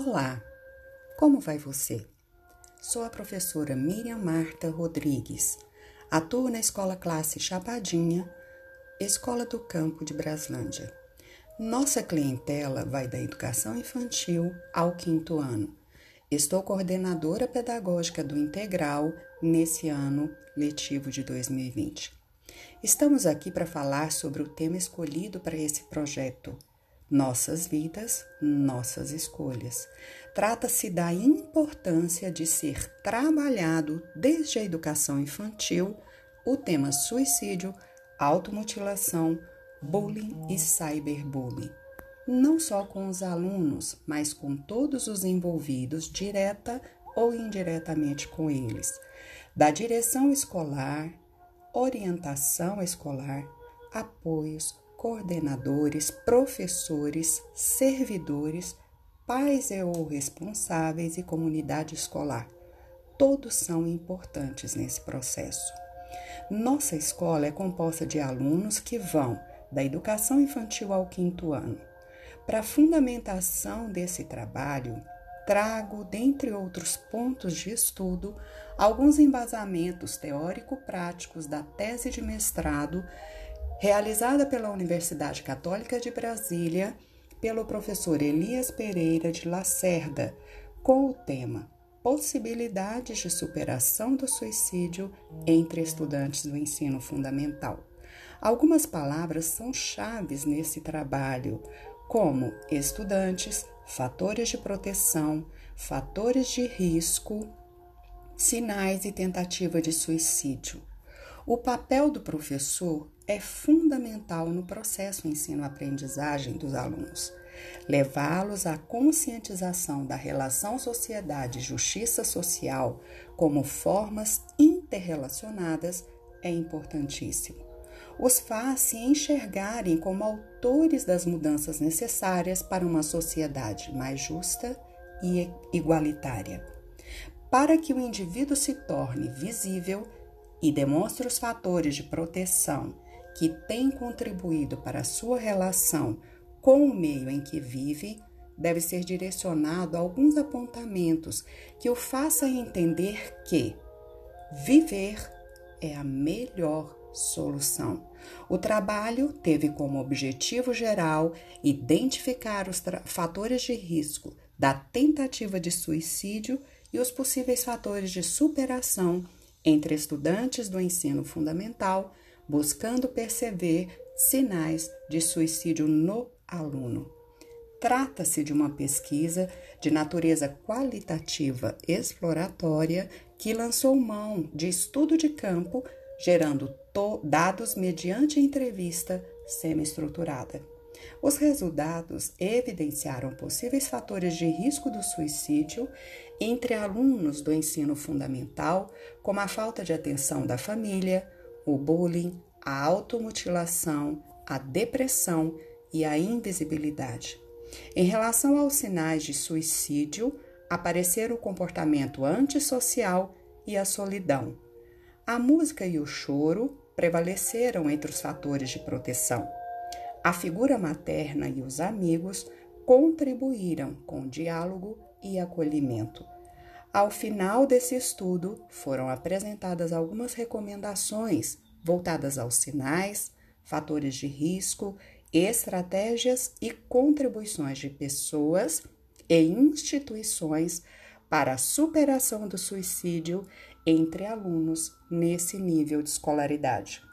Olá, como vai você? Sou a professora Miriam Marta Rodrigues. Atuo na Escola Classe Chapadinha, Escola do Campo de Braslândia. Nossa clientela vai da educação infantil ao quinto ano. Estou coordenadora pedagógica do Integral nesse ano letivo de 2020. Estamos aqui para falar sobre o tema escolhido para esse projeto, nossas vidas, nossas escolhas. Trata-se da importância de ser trabalhado desde a educação infantil o tema suicídio, automutilação, bullying e cyberbullying. Não só com os alunos, mas com todos os envolvidos, direta ou indiretamente com eles, da direção escolar, orientação escolar, apoios, coordenadores, professores, servidores, pais e ou responsáveis e comunidade escolar. Todos são importantes nesse processo. Nossa escola é composta de alunos que vão da educação infantil ao quinto ano. Para a fundamentação desse trabalho, trago, dentre outros pontos de estudo, alguns embasamentos teórico-práticos da tese de mestrado realizada pela Universidade Católica de Brasília pelo professor Elias Pereira de Lacerda, com o tema Possibilidades de superação do suicídio entre estudantes do ensino fundamental. Algumas palavras são chaves nesse trabalho, como estudantes, fatores de proteção, fatores de risco, sinais e tentativa de suicídio. O papel do professor é fundamental no processo ensino-aprendizagem dos alunos. Levá-los à conscientização da relação sociedade-justiça social como formas interrelacionadas é importantíssimo. Os faz se enxergarem como autores das mudanças necessárias para uma sociedade mais justa e igualitária. Para que o indivíduo se torne visível, e demonstre os fatores de proteção que têm contribuído para a sua relação com o meio em que vive, deve ser direcionado a alguns apontamentos que o faça entender que viver é a melhor solução. O trabalho teve como objetivo geral identificar os fatores de risco da tentativa de suicídio e os possíveis fatores de superação entre estudantes do ensino fundamental, buscando perceber sinais de suicídio no aluno. Trata-se de uma pesquisa de natureza qualitativa exploratória que lançou mão de estudo de campo, gerando dados mediante entrevista semi-estruturada. Os resultados evidenciaram possíveis fatores de risco do suicídio entre alunos do ensino fundamental, como a falta de atenção da família, o bullying, a automutilação, a depressão e a invisibilidade. Em relação aos sinais de suicídio, apareceram o comportamento antissocial e a solidão. A música e o choro prevaleceram entre os fatores de proteção. A figura materna e os amigos contribuíram com diálogo e acolhimento. Ao final desse estudo, foram apresentadas algumas recomendações voltadas aos sinais, fatores de risco, estratégias e contribuições de pessoas e instituições para a superação do suicídio entre alunos nesse nível de escolaridade.